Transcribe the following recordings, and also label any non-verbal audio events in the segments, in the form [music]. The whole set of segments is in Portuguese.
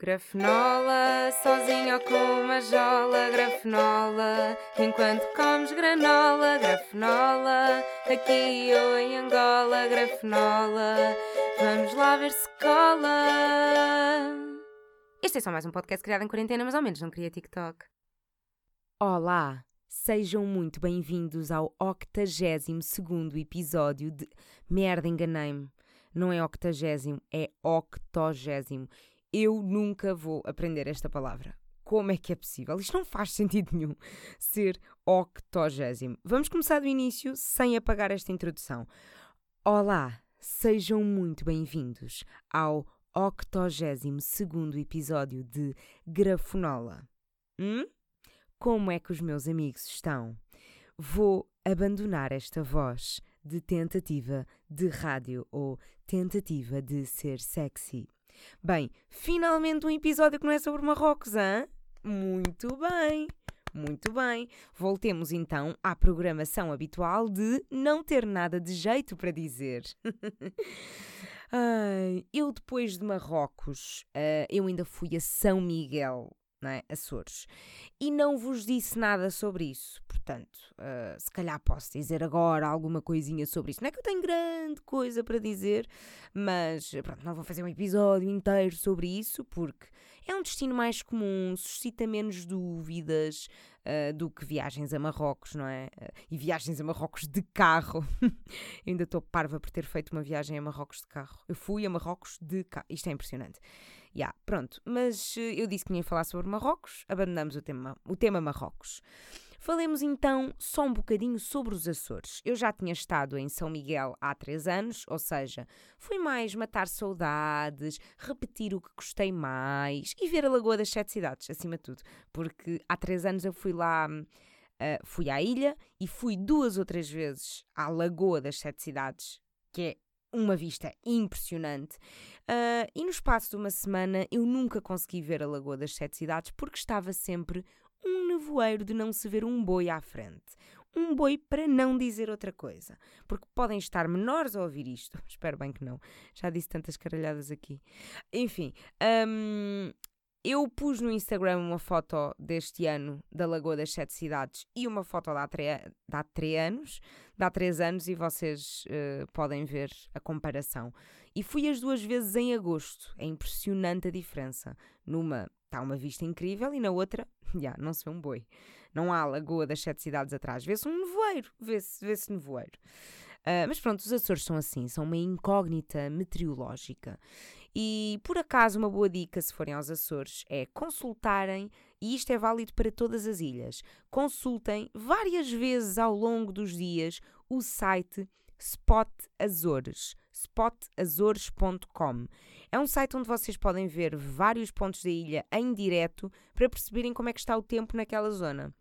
Grafenola, sozinho ou com uma jola, grafenola, enquanto comes granola, grafenola, aqui ou em Angola, grafenola, vamos lá ver se cola. Este é só mais um podcast criado em quarentena, mas ao menos não queria TikTok. Olá, sejam muito bem-vindos ao 82 episódio de Merda, enganei-me. Não é octagésimo, é octogésimo. Eu nunca vou aprender esta palavra. Como é que é possível? Isto não faz sentido nenhum ser octogésimo. Vamos começar do início sem apagar esta introdução. Olá, sejam muito bem-vindos ao 82 episódio de Grafonola. Hum? Como é que os meus amigos estão? Vou abandonar esta voz de tentativa de rádio ou tentativa de ser sexy. Bem, finalmente um episódio que não é sobre Marrocos, hã? Muito bem! Muito bem, voltemos então à programação habitual de não ter nada de jeito para dizer. [laughs] Ai, eu depois de Marrocos, uh, eu ainda fui a São Miguel, não é? Açores. E não vos disse nada sobre isso. Portanto, uh, se calhar posso dizer agora alguma coisinha sobre isso. Não é que eu tenho grande coisa para dizer, mas pronto, não vou fazer um episódio inteiro sobre isso, porque é um destino mais comum, suscita menos dúvidas uh, do que viagens a Marrocos, não é? Uh, e viagens a Marrocos de carro. [laughs] ainda estou parva por ter feito uma viagem a Marrocos de carro. Eu fui a Marrocos de carro. Isto é impressionante. Yeah, pronto, mas uh, eu disse que ia falar sobre Marrocos, abandonamos o tema, o tema Marrocos. Falemos então só um bocadinho sobre os Açores. Eu já tinha estado em São Miguel há três anos, ou seja, fui mais matar saudades, repetir o que gostei mais e ver a Lagoa das Sete Cidades, acima de tudo, porque há três anos eu fui lá. Uh, fui à ilha e fui duas ou três vezes à Lagoa das Sete Cidades, que é uma vista impressionante. Uh, e no espaço de uma semana eu nunca consegui ver a Lagoa das Sete Cidades porque estava sempre um nevoeiro de não se ver um boi à frente. Um boi para não dizer outra coisa. Porque podem estar menores a ouvir isto. [laughs] Espero bem que não. Já disse tantas caralhadas aqui. Enfim, um, eu pus no Instagram uma foto deste ano da Lagoa das Sete Cidades e uma foto de há, três anos, de há três anos, e vocês uh, podem ver a comparação. E fui as duas vezes em agosto. É impressionante a diferença. Numa está uma vista incrível e na outra, [laughs] já, yeah, não se vê um boi. Não há Lagoa das Sete Cidades atrás. Vê-se um nevoeiro. Vê-se vê nevoeiro. Uh, mas pronto, os Açores são assim, são uma incógnita meteorológica. E por acaso, uma boa dica, se forem aos Açores, é consultarem, e isto é válido para todas as ilhas, consultem várias vezes ao longo dos dias o site Spot Azores, spotazores.com. É um site onde vocês podem ver vários pontos da ilha em direto para perceberem como é que está o tempo naquela zona.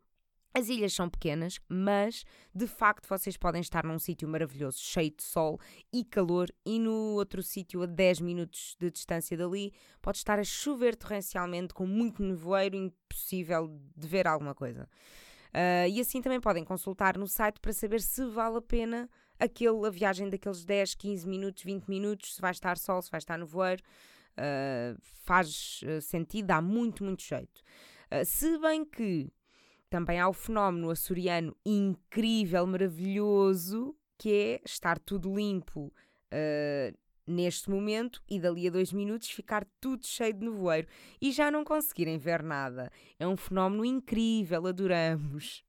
As ilhas são pequenas, mas de facto vocês podem estar num sítio maravilhoso, cheio de sol e calor, e no outro sítio, a 10 minutos de distância dali, pode estar a chover torrencialmente, com muito nevoeiro, impossível de ver alguma coisa. Uh, e assim também podem consultar no site para saber se vale a pena aquele, a viagem daqueles 10, 15 minutos, 20 minutos, se vai estar sol, se vai estar nevoeiro. Uh, faz ah, sentido, dá muito, muito jeito. Uh, se bem que também há o fenómeno açoriano incrível, maravilhoso, que é estar tudo limpo uh, neste momento e dali a dois minutos ficar tudo cheio de nevoeiro e já não conseguirem ver nada. É um fenómeno incrível, adoramos.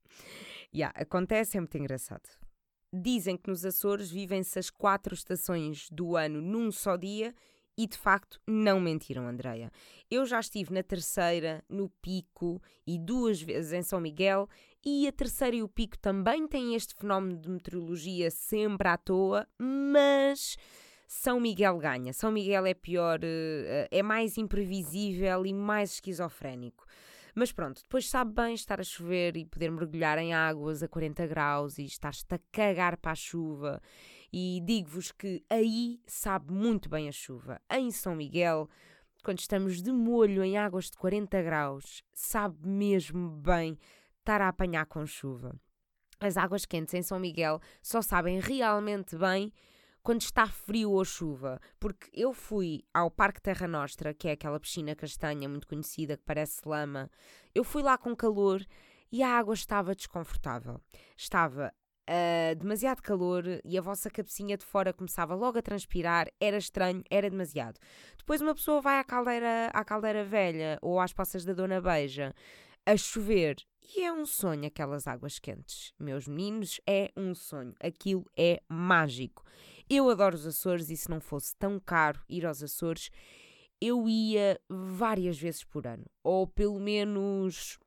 Yeah, acontece, é muito engraçado. Dizem que nos Açores vivem-se as quatro estações do ano num só dia e de facto não mentiram, Andreia. Eu já estive na terceira, no Pico e duas vezes em São Miguel, e a terceira e o Pico também têm este fenómeno de meteorologia sempre à toa, mas São Miguel ganha. São Miguel é pior, eh, é mais imprevisível e mais esquizofrénico. Mas pronto, depois sabe bem estar a chover e poder mergulhar em águas a 40 graus e estar-te a cagar para a chuva e digo-vos que aí sabe muito bem a chuva. Em São Miguel, quando estamos de molho em águas de 40 graus, sabe mesmo bem estar a apanhar com chuva. As águas quentes em São Miguel só sabem realmente bem quando está frio ou chuva, porque eu fui ao Parque Terra Nostra, que é aquela piscina castanha muito conhecida que parece lama. Eu fui lá com calor e a água estava desconfortável. Estava uh, demasiado calor e a vossa cabecinha de fora começava logo a transpirar, era estranho, era demasiado. Depois uma pessoa vai à caldeira, à caldeira velha ou às poças da Dona Beija a chover e é um sonho aquelas águas quentes. Meus meninos, é um sonho. Aquilo é mágico. Eu adoro os Açores e se não fosse tão caro ir aos Açores, eu ia várias vezes por ano. Ou pelo menos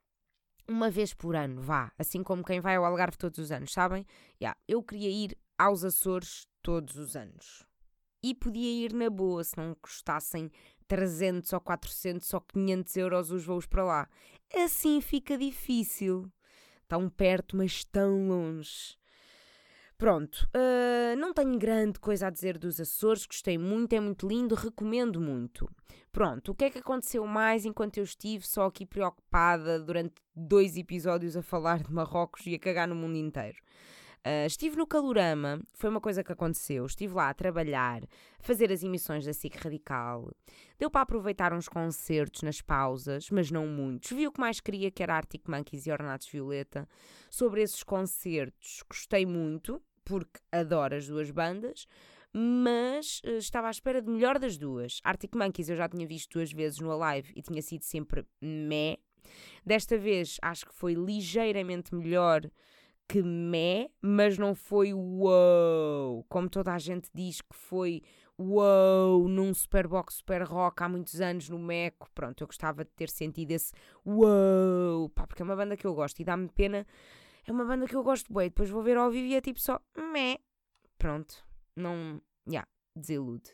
uma vez por ano, vá, assim como quem vai ao Algarve todos os anos, sabem? Yeah, eu queria ir aos Açores todos os anos. E podia ir na boa se não custassem 300 ou 400 ou 500 euros os voos para lá. Assim fica difícil. Tão perto, mas tão longe. Pronto, uh, não tenho grande coisa a dizer dos Açores, gostei muito, é muito lindo, recomendo muito. Pronto, o que é que aconteceu mais enquanto eu estive só aqui preocupada durante dois episódios a falar de Marrocos e a cagar no mundo inteiro? Uh, estive no Calorama, foi uma coisa que aconteceu. Estive lá a trabalhar, fazer as emissões da SIC Radical. Deu para aproveitar uns concertos nas pausas, mas não muitos. Vi o que mais queria, que era Arctic Monkeys e Ornatos Violeta. Sobre esses concertos, gostei muito, porque adoro as duas bandas mas uh, estava à espera de melhor das duas. Arctic Monkeys eu já tinha visto duas vezes no Alive e tinha sido sempre meh. Desta vez acho que foi ligeiramente melhor que meh, mas não foi wow, como toda a gente diz que foi wow num Superbox Super Rock há muitos anos no Meco. Pronto, eu gostava de ter sentido esse wow, pá, porque é uma banda que eu gosto e dá-me pena. É uma banda que eu gosto bem. Depois vou ver ao vivo e é tipo só meh. Pronto, não. Já, yeah, desilude.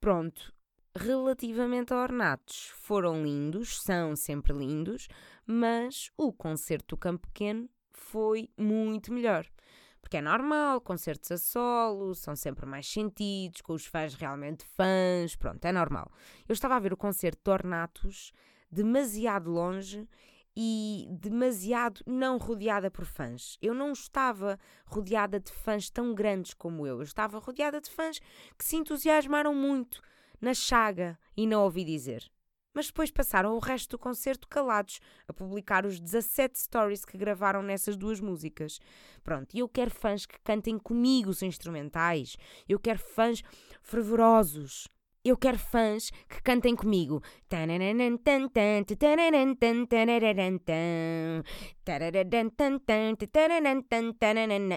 Pronto. Relativamente a Ornatos, foram lindos, são sempre lindos, mas o concerto do Campo Pequeno foi muito melhor. Porque é normal, concertos a solo, são sempre mais sentidos, com os fãs realmente fãs, pronto, é normal. Eu estava a ver o concerto de Ornatos demasiado longe e demasiado não rodeada por fãs. Eu não estava rodeada de fãs tão grandes como eu. Eu estava rodeada de fãs que se entusiasmaram muito na chaga e não ouvi dizer. Mas depois passaram o resto do concerto calados a publicar os 17 stories que gravaram nessas duas músicas. Pronto, eu quero fãs que cantem comigo os instrumentais. Eu quero fãs fervorosos. Eu quero fãs que cantem comigo.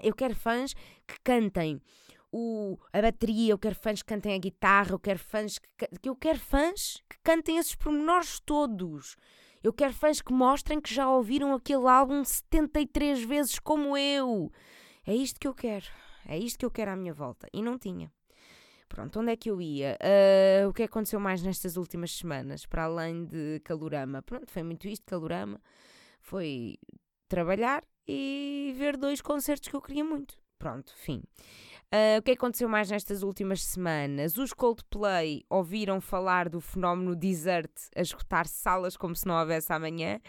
Eu quero fãs que cantem o, a bateria, eu quero fãs que cantem a guitarra, eu quero fãs que, eu quero fãs que cantem esses pormenores todos. Eu quero fãs que mostrem que já ouviram aquele álbum 73 vezes como eu. É isto que eu quero. É isto que eu quero à minha volta. E não tinha. Pronto, onde é que eu ia? Uh, o que aconteceu mais nestas últimas semanas, para além de Calorama? Pronto, foi muito isto, Calorama. Foi trabalhar e ver dois concertos que eu queria muito. Pronto, fim. Uh, o que aconteceu mais nestas últimas semanas? Os Coldplay ouviram falar do fenómeno Desert a esgotar salas como se não houvesse amanhã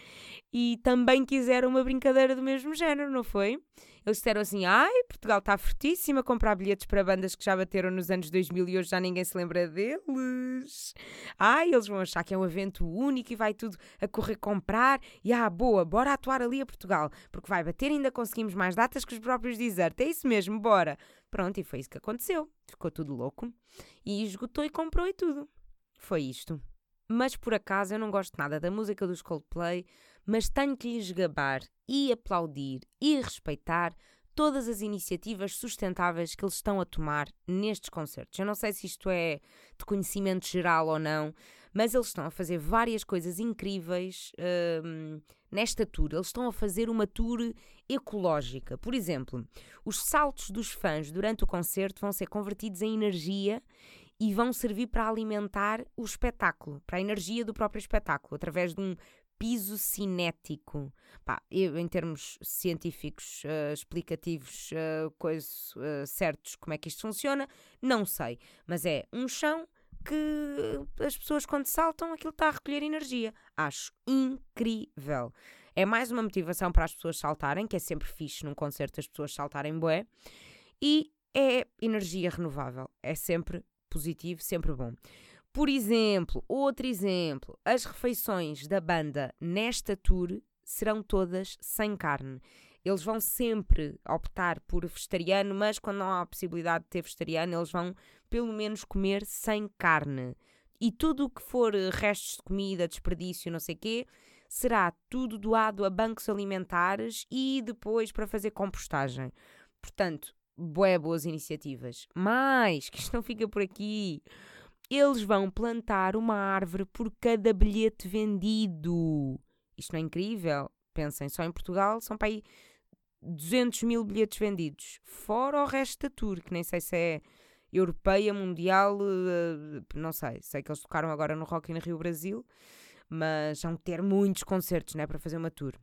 e também quiseram uma brincadeira do mesmo género, não foi? Eles disseram assim: ai, Portugal está fortíssimo a comprar bilhetes para bandas que já bateram nos anos 2000 e hoje já ninguém se lembra deles. Ai, eles vão achar que é um evento único e vai tudo a correr comprar. E ah, boa, bora atuar ali a Portugal, porque vai bater e ainda conseguimos mais datas que os próprios Desert. É isso mesmo, bora. Pronto, e foi isso que aconteceu. Ficou tudo louco e esgotou e comprou e tudo. Foi isto. Mas por acaso eu não gosto nada da música dos Coldplay, mas tenho que lhes gabar e aplaudir e respeitar todas as iniciativas sustentáveis que eles estão a tomar nestes concertos. Eu não sei se isto é de conhecimento geral ou não, mas eles estão a fazer várias coisas incríveis hum, nesta tour. Eles estão a fazer uma tour ecológica. Por exemplo, os saltos dos fãs durante o concerto vão ser convertidos em energia e vão servir para alimentar o espetáculo, para a energia do próprio espetáculo, através de um piso cinético. Pá, eu, em termos científicos, uh, explicativos, uh, coisas uh, certos, como é que isto funciona, não sei. Mas é um chão que as pessoas, quando saltam, aquilo está a recolher energia. Acho incrível. É mais uma motivação para as pessoas saltarem, que é sempre fixe num concerto as pessoas saltarem bué. E é energia renovável. É sempre positivo, sempre bom. Por exemplo, outro exemplo, as refeições da banda nesta tour serão todas sem carne. Eles vão sempre optar por vegetariano, mas quando não há a possibilidade de ter vegetariano, eles vão pelo menos comer sem carne. E tudo o que for restos de comida, desperdício, não sei o quê, será tudo doado a bancos alimentares e depois para fazer compostagem. Portanto, bué boas iniciativas. Mas, que isto não fica por aqui. Eles vão plantar uma árvore por cada bilhete vendido. Isto não é incrível? Pensem, só em Portugal são para aí 200 mil bilhetes vendidos. Fora o resto da tour, que nem sei se é europeia, mundial, uh, não sei. Sei que eles tocaram agora no Rock in Rio Brasil, mas vão ter muitos concertos, né, para fazer uma tour.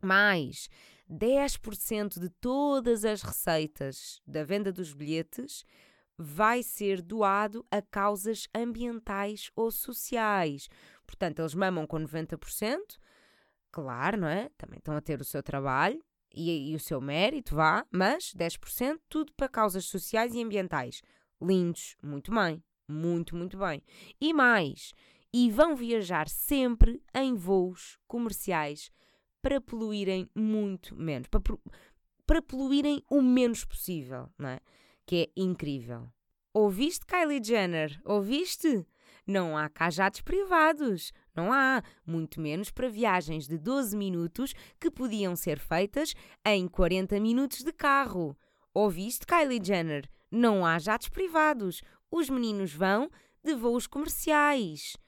Mais 10% de todas as receitas da venda dos bilhetes vai ser doado a causas ambientais ou sociais. Portanto, eles mamam com 90%, claro, não é? Também estão a ter o seu trabalho e, e o seu mérito, vá, mas 10% tudo para causas sociais e ambientais. Lindos, muito bem, muito, muito bem. E mais, e vão viajar sempre em voos comerciais para poluírem muito menos, para, para poluírem o menos possível, não é? Que é incrível. Ouviste, Kylie Jenner? Ouviste? Não há cá jatos privados. Não há, muito menos para viagens de 12 minutos que podiam ser feitas em 40 minutos de carro. Ouviste, Kylie Jenner? Não há jatos privados. Os meninos vão de voos comerciais.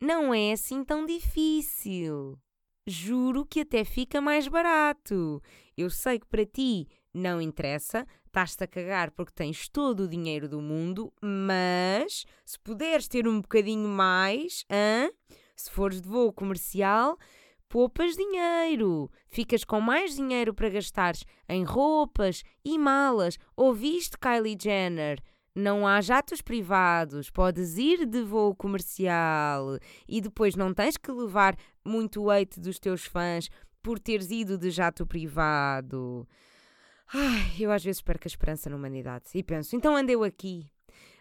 Não é assim tão difícil. Juro que até fica mais barato. Eu sei que para ti não interessa, estás-te a cagar porque tens todo o dinheiro do mundo, mas se puderes ter um bocadinho mais, hã? se fores de voo comercial, poupas dinheiro. Ficas com mais dinheiro para gastares em roupas e malas. Ouviste, Kylie Jenner? Não há jatos privados, podes ir de voo comercial e depois não tens que levar muito weight dos teus fãs por teres ido de jato privado. Ai, eu às vezes perco a esperança na humanidade e penso, então andeu aqui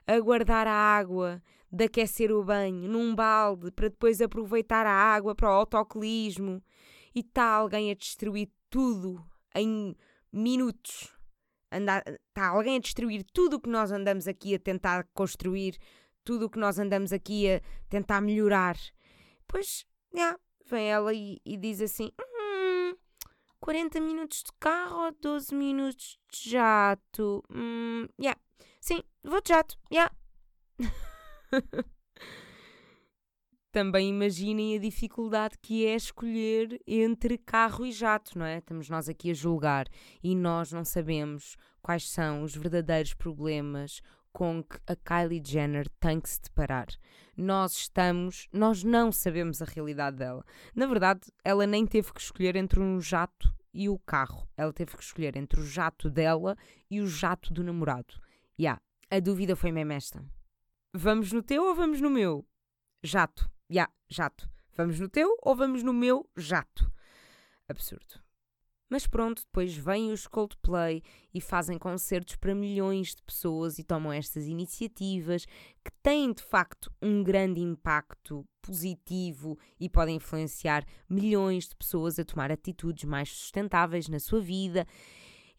a guardar a água, de aquecer o banho num balde para depois aproveitar a água para o autocolismo e está alguém a destruir tudo em minutos está alguém a destruir tudo o que nós andamos aqui a tentar construir, tudo o que nós andamos aqui a tentar melhorar. Pois, yeah, vem ela e, e diz assim: hum, 40 minutos de carro ou 12 minutos de jato? Hum, yeah. Sim, vou de jato, yeah. [laughs] também imaginem a dificuldade que é escolher entre carro e jato, não é? Estamos nós aqui a julgar e nós não sabemos quais são os verdadeiros problemas com que a Kylie Jenner tem que se deparar. Nós estamos, nós não sabemos a realidade dela. Na verdade, ela nem teve que escolher entre um jato e o carro. Ela teve que escolher entre o jato dela e o jato do namorado. Ya, yeah, a dúvida foi mesmo esta. Vamos no teu ou vamos no meu? Jato. Ya, yeah, jato. Vamos no teu ou vamos no meu jato? Absurdo. Mas pronto, depois vêm os Coldplay e fazem concertos para milhões de pessoas e tomam estas iniciativas que têm de facto um grande impacto positivo e podem influenciar milhões de pessoas a tomar atitudes mais sustentáveis na sua vida.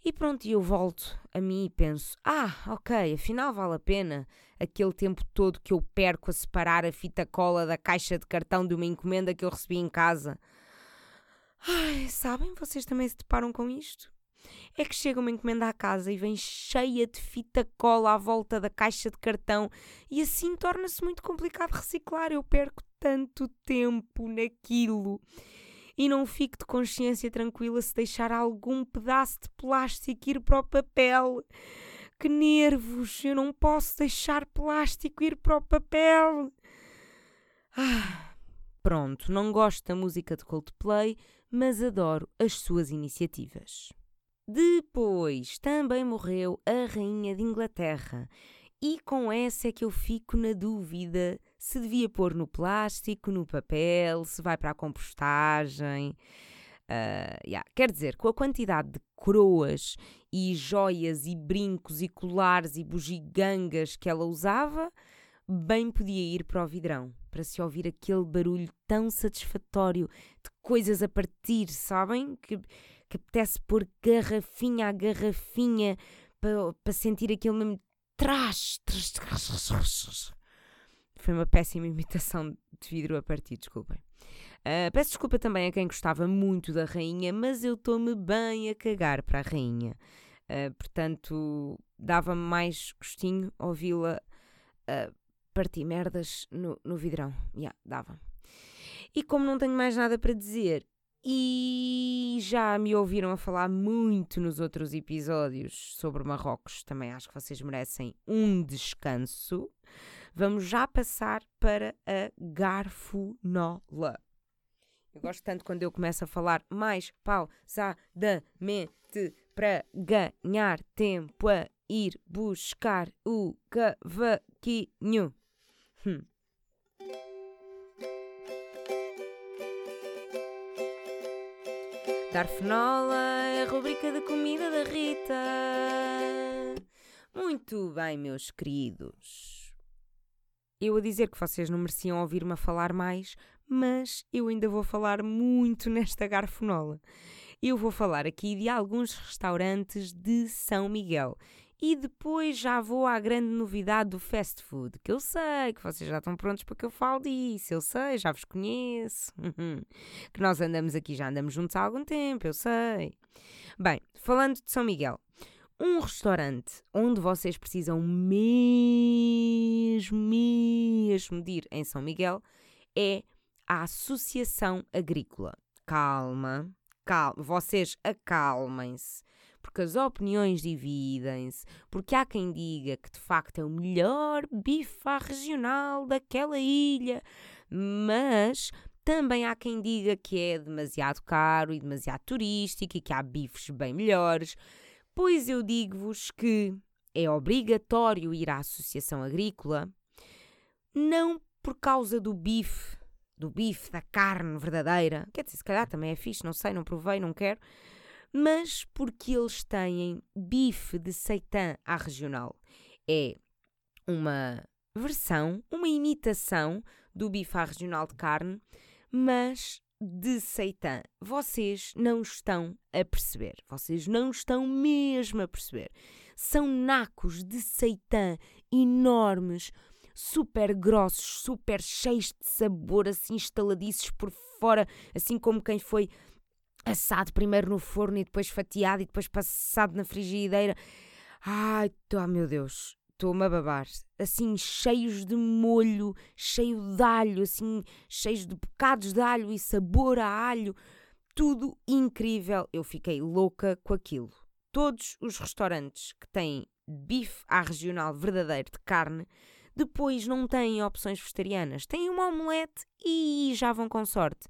E pronto, eu volto a mim e penso: ah, ok, afinal vale a pena aquele tempo todo que eu perco a separar a fita cola da caixa de cartão de uma encomenda que eu recebi em casa. Ai, sabem, vocês também se deparam com isto? É que chega uma encomenda à casa e vem cheia de fita cola à volta da caixa de cartão e assim torna-se muito complicado reciclar. Eu perco tanto tempo naquilo e não fico de consciência tranquila se deixar algum pedaço de plástico ir para o papel. Que nervos! Eu não posso deixar plástico ir para o papel. Ah, pronto, não gosto da música de Coldplay, mas adoro as suas iniciativas. Depois também morreu a Rainha de Inglaterra, e com essa é que eu fico na dúvida se devia pôr no plástico, no papel, se vai para a compostagem. Uh, yeah. Quer dizer, com a quantidade de coroas e joias e brincos e colares e bugigangas que ela usava, bem podia ir para o vidrão para se ouvir aquele barulho tão satisfatório de coisas a partir, sabem? Que, que apetece pôr garrafinha a garrafinha para, para sentir aquele mesmo trás. Foi uma péssima [laughs] imitação de vidro a partir, desculpem. Uh, peço desculpa também a quem gostava muito da rainha, mas eu estou-me bem a cagar para a rainha. Uh, portanto, dava-me mais gostinho ouvi-la uh, partir merdas no, no vidrão. Yeah, dava. E como não tenho mais nada para dizer, e já me ouviram a falar muito nos outros episódios sobre Marrocos, também acho que vocês merecem um descanso. Vamos já passar para a garfonola. Eu gosto tanto quando eu começo a falar mais pausadamente para ganhar tempo a ir buscar o cavaquinho. Hum. Garfenola é a rubrica da comida da Rita. Muito bem, meus queridos. Eu a dizer que vocês não mereciam ouvir-me falar mais, mas eu ainda vou falar muito nesta garfonola. Eu vou falar aqui de alguns restaurantes de São Miguel e depois já vou à grande novidade do fast food, que eu sei que vocês já estão prontos para que eu fale disso, eu sei, já vos conheço. [laughs] que nós andamos aqui, já andamos juntos há algum tempo, eu sei. Bem, falando de São Miguel, um restaurante onde vocês precisam mesmo, mesmo de ir em São Miguel é a Associação Agrícola. Calma, calma, vocês acalmem-se porque as opiniões dividem-se, porque há quem diga que de facto é o melhor bife regional daquela ilha, mas também há quem diga que é demasiado caro e demasiado turístico e que há bifes bem melhores. Pois eu digo-vos que é obrigatório ir à Associação Agrícola, não por causa do bife, do bife, da carne verdadeira. Quer dizer, se calhar também é fixe, não sei, não provei, não quero mas porque eles têm bife de seitã à regional. É uma versão, uma imitação do bife à regional de carne, mas de seitã. Vocês não estão a perceber. Vocês não estão mesmo a perceber. São nacos de seitã enormes, super grossos, super cheios de sabor, assim estaladiços por fora, assim como quem foi assado primeiro no forno e depois fatiado e depois passado na frigideira. Ai, oh meu Deus, estou-me a babar. Assim, cheios de molho, cheio de alho, assim, cheios de bocados de alho e sabor a alho. Tudo incrível. Eu fiquei louca com aquilo. Todos os restaurantes que têm bife à regional verdadeiro de carne depois não têm opções vegetarianas. Têm uma omelete e já vão com sorte.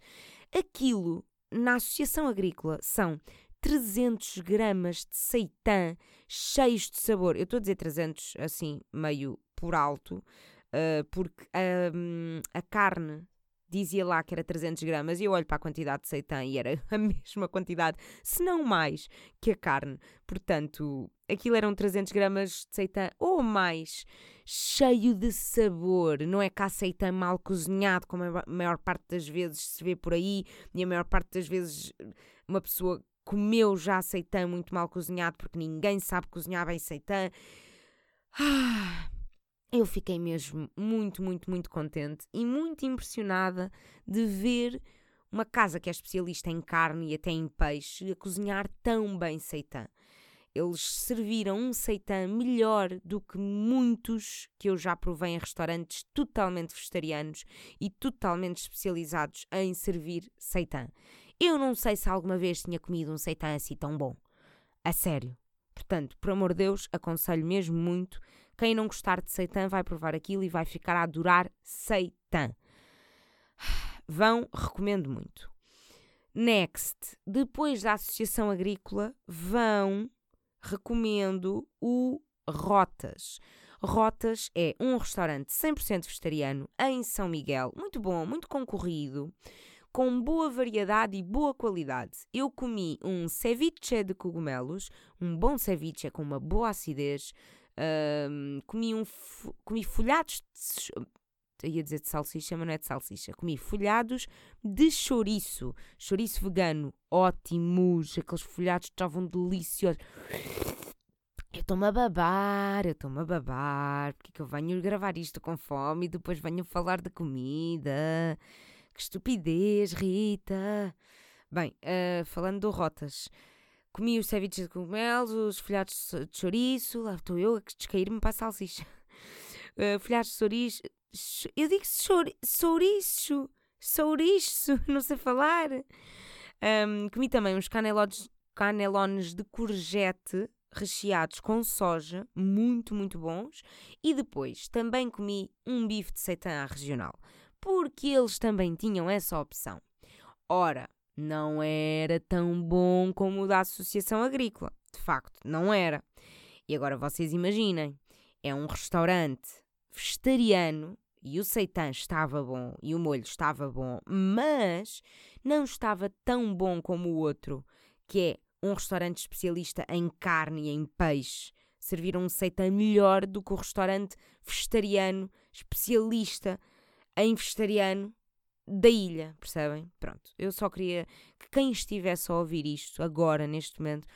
Aquilo na Associação Agrícola são 300 gramas de seitã cheios de sabor. Eu estou a dizer 300 assim, meio por alto, uh, porque uh, a carne dizia lá que era 300 gramas e eu olho para a quantidade de seitã e era [laughs] a mesma quantidade, se não mais, que a carne. Portanto, aquilo eram 300 gramas de seitã ou mais, cheio de sabor. Não é cá seitã mal cozinhado, como a maior parte das vezes se vê por aí, e a maior parte das vezes uma pessoa comeu já seitã muito mal cozinhado porque ninguém sabe cozinhar bem seitã. Ah, eu fiquei mesmo muito, muito, muito contente e muito impressionada de ver uma casa que é especialista em carne e até em peixe a cozinhar tão bem seitã. Eles serviram um seitã melhor do que muitos que eu já provei em restaurantes totalmente vegetarianos e totalmente especializados em servir seitã. Eu não sei se alguma vez tinha comido um seitã assim tão bom. A sério. Portanto, por amor de Deus, aconselho mesmo muito quem não gostar de seitã vai provar aquilo e vai ficar a adorar seitã. Vão, recomendo muito. Next, depois da Associação Agrícola, vão, recomendo o Rotas. Rotas é um restaurante 100% vegetariano em São Miguel, muito bom, muito concorrido, com boa variedade e boa qualidade. Eu comi um ceviche de cogumelos, um bom ceviche com uma boa acidez. Um, comi, um, comi folhados de, ia dizer de salsicha, mas não é de salsicha. Comi folhados de chouriço, chouriço vegano, ótimos, aqueles folhados estavam deliciosos. Eu estou-me a babar, eu estou-me a babar, porque é que eu venho gravar isto com fome e depois venho falar de comida. Que estupidez, Rita! Bem, uh, falando de rotas, comi os ceviches de cogumelos, os folhados de chouriço, lá estou eu a descair-me para a salsicha. Uh, [laughs] folhados de chouriço, eu digo chouriço, chouriço, [laughs] não sei falar. Um, comi também uns canelones, canelones de courgette recheados com soja, muito, muito bons. E depois também comi um bife de seitã regional porque eles também tinham essa opção. Ora, não era tão bom como o da Associação Agrícola. De facto, não era. E agora vocês imaginem: é um restaurante vegetariano e o seitã estava bom e o molho estava bom, mas não estava tão bom como o outro, que é um restaurante especialista em carne e em peixe. Serviram um seitã melhor do que o restaurante vegetariano especialista em vegetariano da ilha, percebem? Pronto, eu só queria que quem estivesse a ouvir isto agora, neste momento,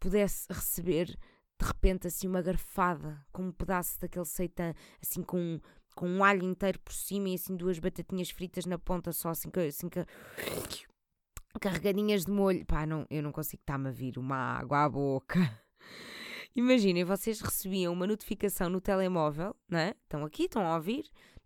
pudesse receber de repente assim uma garfada com um pedaço daquele seitã, assim com, com um alho inteiro por cima e assim duas batatinhas fritas na ponta só, assim, assim [coughs] carregadinhas de molho. Pá, não, eu não consigo estar-me a vir uma água à boca. [laughs] Imaginem, vocês recebiam uma notificação no telemóvel, não é? Estão aqui, estão a ouvir,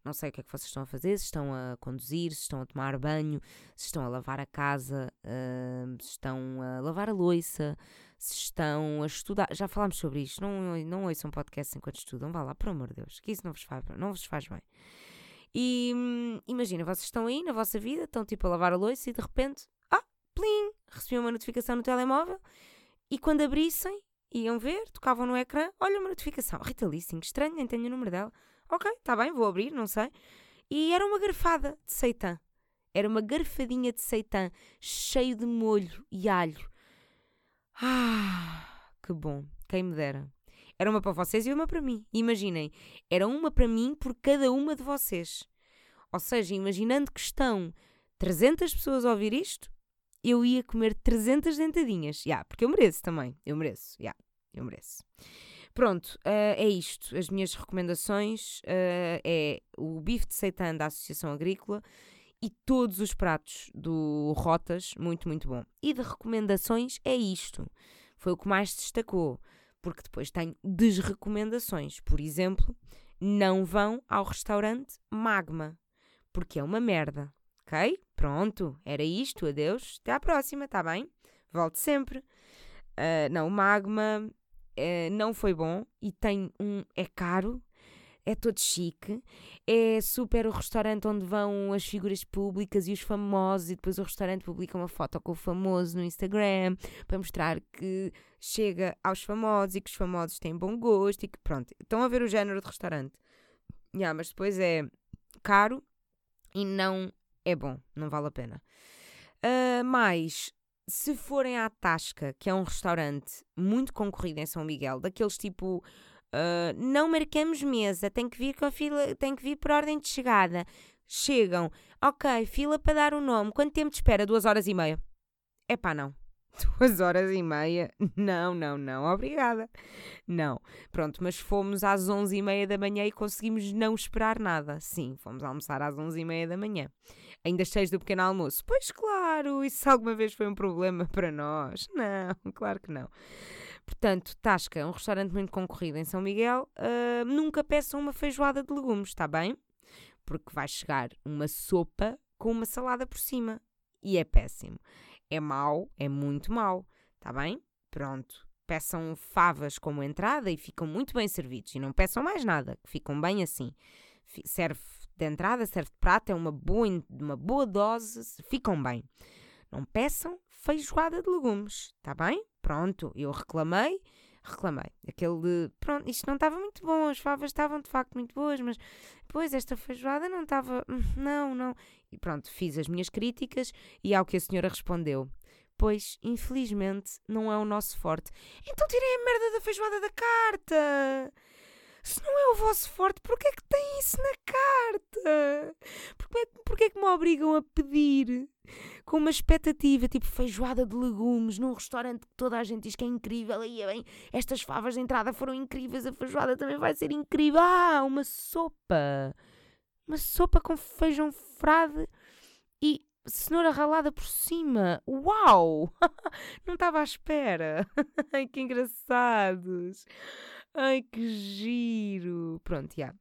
não sei o que é que vocês estão a fazer, se estão a conduzir, se estão a tomar banho, se estão a lavar a casa, uh, se estão a lavar a louça, se estão a estudar. Já falámos sobre isto, não, não ouçam podcast enquanto estudam, vá lá, por amor de Deus, que isso não vos faz, não vos faz bem. E hum, imagina, vocês estão aí na vossa vida, estão tipo a lavar a louça e de repente, ah, plim, recebiam uma notificação no telemóvel e quando abrissem, iam ver, tocavam no ecrã, olha uma notificação, Rita Lissing, estranho, nem tenho o número dela. Ok, está bem, vou abrir, não sei. E era uma garfada de seitã. Era uma garfadinha de seitã, cheio de molho e alho. Ah, que bom, quem me dera. Era uma para vocês e uma para mim. Imaginem, era uma para mim por cada uma de vocês. Ou seja, imaginando que estão 300 pessoas a ouvir isto, eu ia comer 300 dentadinhas. Yeah, porque eu mereço também. Eu mereço. Yeah, eu mereço. Pronto, uh, é isto. As minhas recomendações uh, é o bife de seitã da Associação Agrícola e todos os pratos do Rotas, muito, muito bom. E de recomendações é isto. Foi o que mais destacou, porque depois tenho desrecomendações. Por exemplo, não vão ao restaurante Magma, porque é uma merda. Ok? Pronto, era isto. Adeus. Até à próxima, tá bem? Volte sempre. Uh, não, Magma é, não foi bom e tem um. é caro, é todo chique, é super o restaurante onde vão as figuras públicas e os famosos, e depois o restaurante publica uma foto com o famoso no Instagram para mostrar que chega aos famosos e que os famosos têm bom gosto e que pronto. Estão a ver o género de restaurante. Yeah, mas depois é caro e não é bom, não vale a pena. Uh, mais se forem à Tasca, que é um restaurante muito concorrido em São Miguel, daqueles tipo. Uh, não marcamos mesa, tem que vir com fila, tem que vir por ordem de chegada. Chegam, ok, fila para dar o nome. Quanto tempo de espera? Duas horas e meia. É pá, não. [laughs] Duas horas e meia? Não, não, não, obrigada. Não. Pronto, mas fomos às onze e meia da manhã e conseguimos não esperar nada. Sim, fomos almoçar às onze e meia da manhã ainda cheios do pequeno almoço. Pois claro, isso alguma vez foi um problema [laughs] para nós? Não, claro que não. Portanto, Tasca, um restaurante muito concorrido em São Miguel, uh, nunca peçam uma feijoada de legumes, está bem? Porque vai chegar uma sopa com uma salada por cima. E é péssimo. É mau, é muito mau, está bem? Pronto. Peçam favas como entrada e ficam muito bem servidos. E não peçam mais nada, que ficam bem assim. Serve de entrada, serve de prato, é uma boa, uma boa dose, ficam bem. Não peçam feijoada de legumes, está bem? Pronto, eu reclamei, reclamei. Aquele pronto, isto não estava muito bom, as favas estavam de facto muito boas, mas depois esta feijoada não estava, hum, não, não. E pronto, fiz as minhas críticas e ao que a senhora respondeu. Pois, infelizmente, não é o nosso forte. Então tirei a merda da feijoada da carta! Se não é o vosso forte, porquê é que tem isso na carta? Porquê, porquê é que me obrigam a pedir com uma expectativa, tipo feijoada de legumes, num restaurante que toda a gente diz que é incrível, e bem, estas favas de entrada foram incríveis, a feijoada também vai ser incrível. Ah, uma sopa! Uma sopa com feijão frade e cenoura ralada por cima. Uau! [laughs] Não estava à espera. [laughs] Ai, que engraçados. Ai, que giro! Pronto, já. Yeah.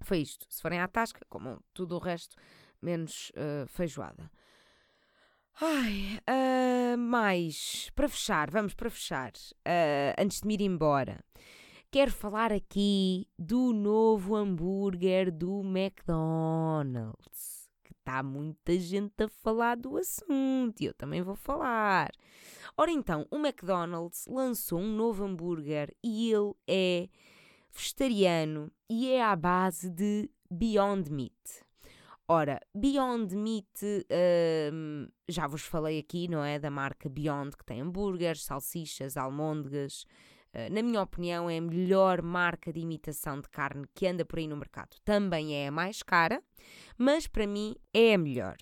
Foi isto. Se forem à tasca, como tudo o resto, menos uh, feijoada. Ai, uh, mais. Para fechar, vamos para fechar. Uh, antes de me ir embora, quero falar aqui do novo hambúrguer do McDonald's. Está muita gente a falar do assunto e eu também vou falar. Ora então, o McDonald's lançou um novo hambúrguer e ele é vegetariano e é à base de Beyond Meat. Ora, Beyond Meat, hum, já vos falei aqui, não é? Da marca Beyond, que tem hambúrgueres, salsichas, almôndegas. Uh, na minha opinião, é a melhor marca de imitação de carne que anda por aí no mercado. Também é a mais cara, mas para mim é a melhor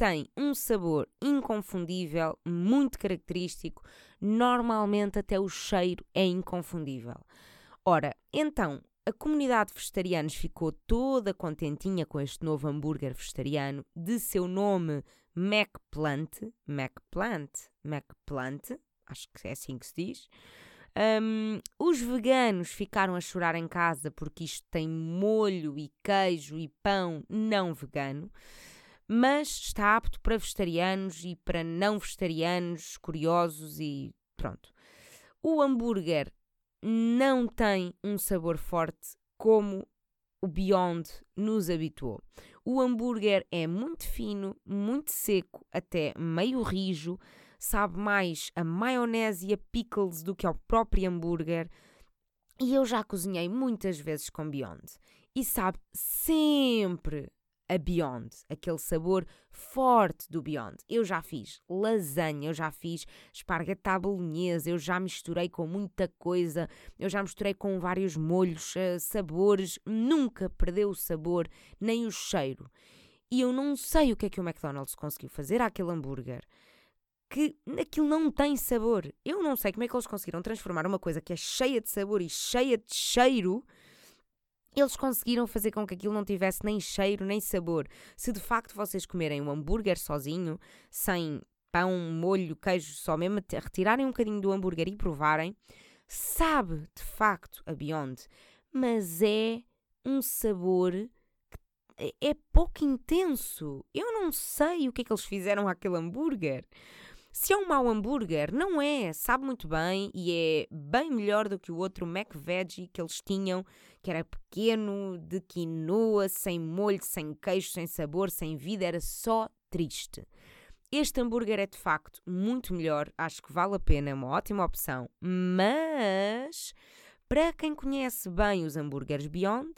tem um sabor inconfundível, muito característico, normalmente até o cheiro é inconfundível. Ora, então, a comunidade de vegetarianos ficou toda contentinha com este novo hambúrguer vegetariano de seu nome McPlant, McPlant, McPlant, acho que é assim que se diz. Um, os veganos ficaram a chorar em casa porque isto tem molho e queijo e pão não vegano mas está apto para vegetarianos e para não vegetarianos, curiosos e pronto. O hambúrguer não tem um sabor forte como o Beyond nos habituou. O hambúrguer é muito fino, muito seco, até meio rijo, sabe mais a maionese e a pickles do que ao próprio hambúrguer. E eu já cozinhei muitas vezes com Beyond e sabe sempre a Beyond, aquele sabor forte do Beyond. Eu já fiz lasanha, eu já fiz esparguete à bolonhesa, eu já misturei com muita coisa, eu já misturei com vários molhos, eh, sabores, nunca perdeu o sabor nem o cheiro. E eu não sei o que é que o McDonald's conseguiu fazer àquele hambúrguer. Que aquilo não tem sabor. Eu não sei como é que eles conseguiram transformar uma coisa que é cheia de sabor e cheia de cheiro eles conseguiram fazer com que aquilo não tivesse nem cheiro nem sabor. Se de facto vocês comerem um hambúrguer sozinho, sem pão, molho, queijo, só mesmo retirarem um bocadinho do hambúrguer e provarem, sabe de facto a Beyond, mas é um sabor que é pouco intenso. Eu não sei o que é que eles fizeram àquele hambúrguer. Se é um mau hambúrguer, não é. Sabe muito bem e é bem melhor do que o outro McVeggie que eles tinham, que era pequeno, de quinoa, sem molho, sem queijo, sem sabor, sem vida, era só triste. Este hambúrguer é de facto muito melhor, acho que vale a pena, é uma ótima opção, mas para quem conhece bem os hambúrgueres Beyond,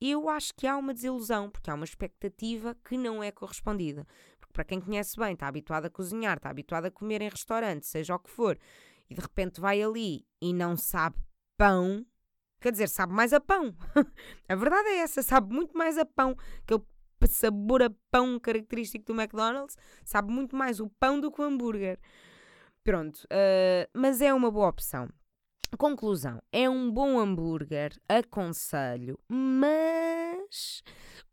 eu acho que há uma desilusão, porque há uma expectativa que não é correspondida para quem conhece bem, está habituado a cozinhar, está habituado a comer em restaurante, seja o que for, e de repente vai ali e não sabe pão, quer dizer, sabe mais a pão. [laughs] a verdade é essa, sabe muito mais a pão, aquele sabor a pão característico do McDonald's, sabe muito mais o pão do que o hambúrguer. Pronto, uh, mas é uma boa opção. Conclusão: é um bom hambúrguer, aconselho, mas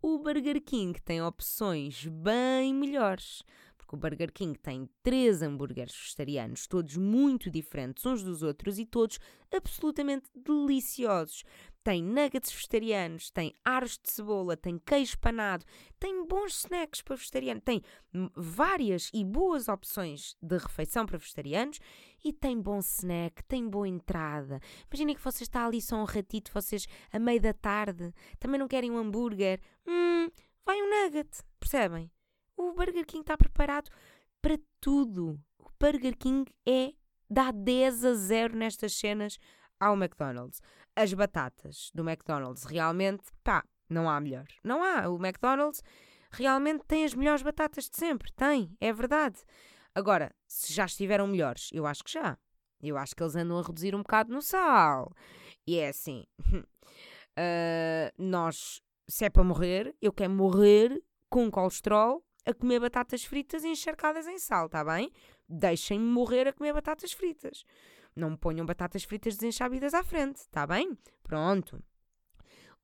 o Burger King tem opções bem melhores. Porque o Burger King tem três hambúrgueres vegetarianos, todos muito diferentes uns dos outros e todos absolutamente deliciosos. Tem nuggets vegetarianos, tem aros de cebola, tem queijo panado, tem bons snacks para vegetarianos, tem várias e boas opções de refeição para vegetarianos e tem bom snack, tem boa entrada. Imaginem que você está ali só um ratito, vocês a meio da tarde, também não querem um hambúrguer. Hum, vai um nugget, percebem? O Burger King está preparado para tudo. O Burger King é dá 10 a 0 nestas cenas ao McDonald's. As batatas do McDonald's realmente, pá, não há melhor. Não há. O McDonald's realmente tem as melhores batatas de sempre. Tem, é verdade. Agora, se já estiveram melhores, eu acho que já. Eu acho que eles andam a reduzir um bocado no sal. E é assim: uh, [laughs] nós, se é para morrer, eu quero morrer com colesterol a comer batatas fritas encharcadas em sal, tá bem? Deixem-me morrer a comer batatas fritas. Não me ponham batatas fritas desenchabidas à frente, tá bem? Pronto.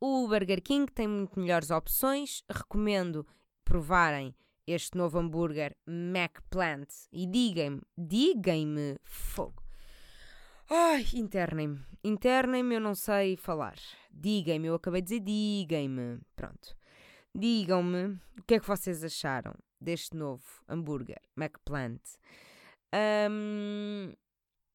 O Burger King tem muito melhores opções. Recomendo provarem este novo hambúrguer McPlant e digam-me, digam-me, fogo. Ai, internem-me, internem-me, eu não sei falar. Digam-me, eu acabei de dizer, digam-me. Pronto. Digam-me o que é que vocês acharam deste novo hambúrguer McPlant. Um,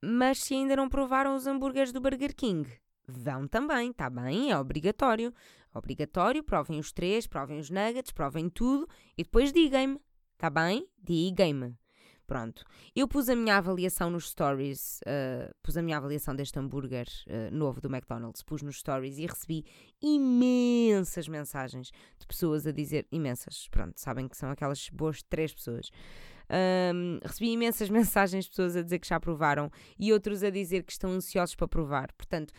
mas se ainda não provaram os hambúrgueres do Burger King, vão também, tá bem? É obrigatório. Obrigatório, provem os três, provem os nuggets, provem tudo e depois digam-me, tá bem? Digam-me. Pronto. Eu pus a minha avaliação nos stories, uh, pus a minha avaliação deste hambúrguer uh, novo do McDonald's, pus nos stories e recebi imensas mensagens de pessoas a dizer, imensas, pronto, sabem que são aquelas boas três pessoas. Um, recebi imensas [laughs] mensagens de pessoas a dizer que já provaram e outros a dizer que estão ansiosos para provar. Portanto,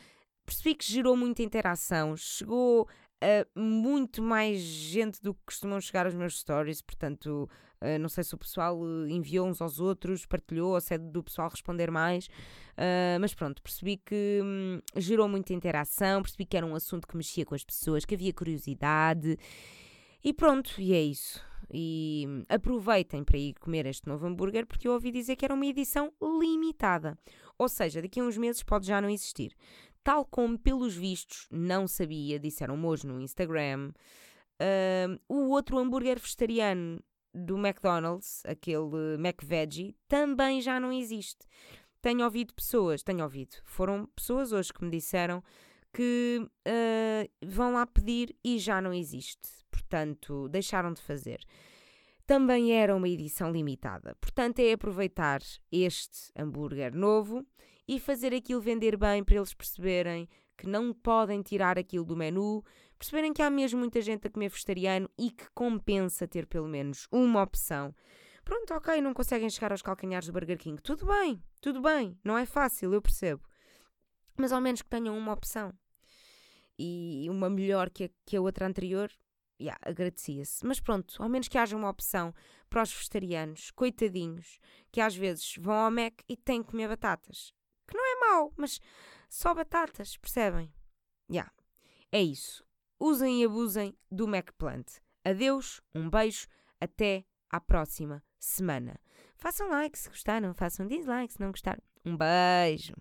percebi que gerou muita interação, chegou a muito mais gente do que costumam chegar aos meus stories, portanto, uh, não sei se o pessoal uh, enviou uns aos outros, partilhou, ou se é do pessoal responder mais, uh, mas pronto, percebi que hum, gerou muita interação, percebi que era um assunto que mexia com as pessoas, que havia curiosidade, e pronto, e é isso. E aproveitem para ir comer este novo hambúrguer, porque eu ouvi dizer que era uma edição limitada. Ou seja, daqui a uns meses pode já não existir tal como pelos vistos não sabia, disseram hoje no Instagram, uh, o outro hambúrguer vegetariano do McDonald's, aquele McVeggie, também já não existe. Tenho ouvido pessoas, tenho ouvido, foram pessoas hoje que me disseram que uh, vão lá pedir e já não existe. Portanto, deixaram de fazer. Também era uma edição limitada. Portanto, é aproveitar este hambúrguer novo e fazer aquilo vender bem para eles perceberem que não podem tirar aquilo do menu, perceberem que há mesmo muita gente a comer vegetariano e que compensa ter pelo menos uma opção. Pronto, ok, não conseguem chegar aos calcanhares do Burger King. Tudo bem, tudo bem, não é fácil, eu percebo. Mas ao menos que tenham uma opção. E uma melhor que a, que a outra anterior, yeah, agradecia-se. Mas pronto, ao menos que haja uma opção para os vegetarianos, coitadinhos, que às vezes vão ao Mac e têm que comer batatas que não é mau, mas só batatas, percebem? Yeah. É isso. Usem e abusem do MacPlant. Adeus, um beijo, até à próxima semana. Façam like se gostaram, façam dislike se não gostaram. Um beijo.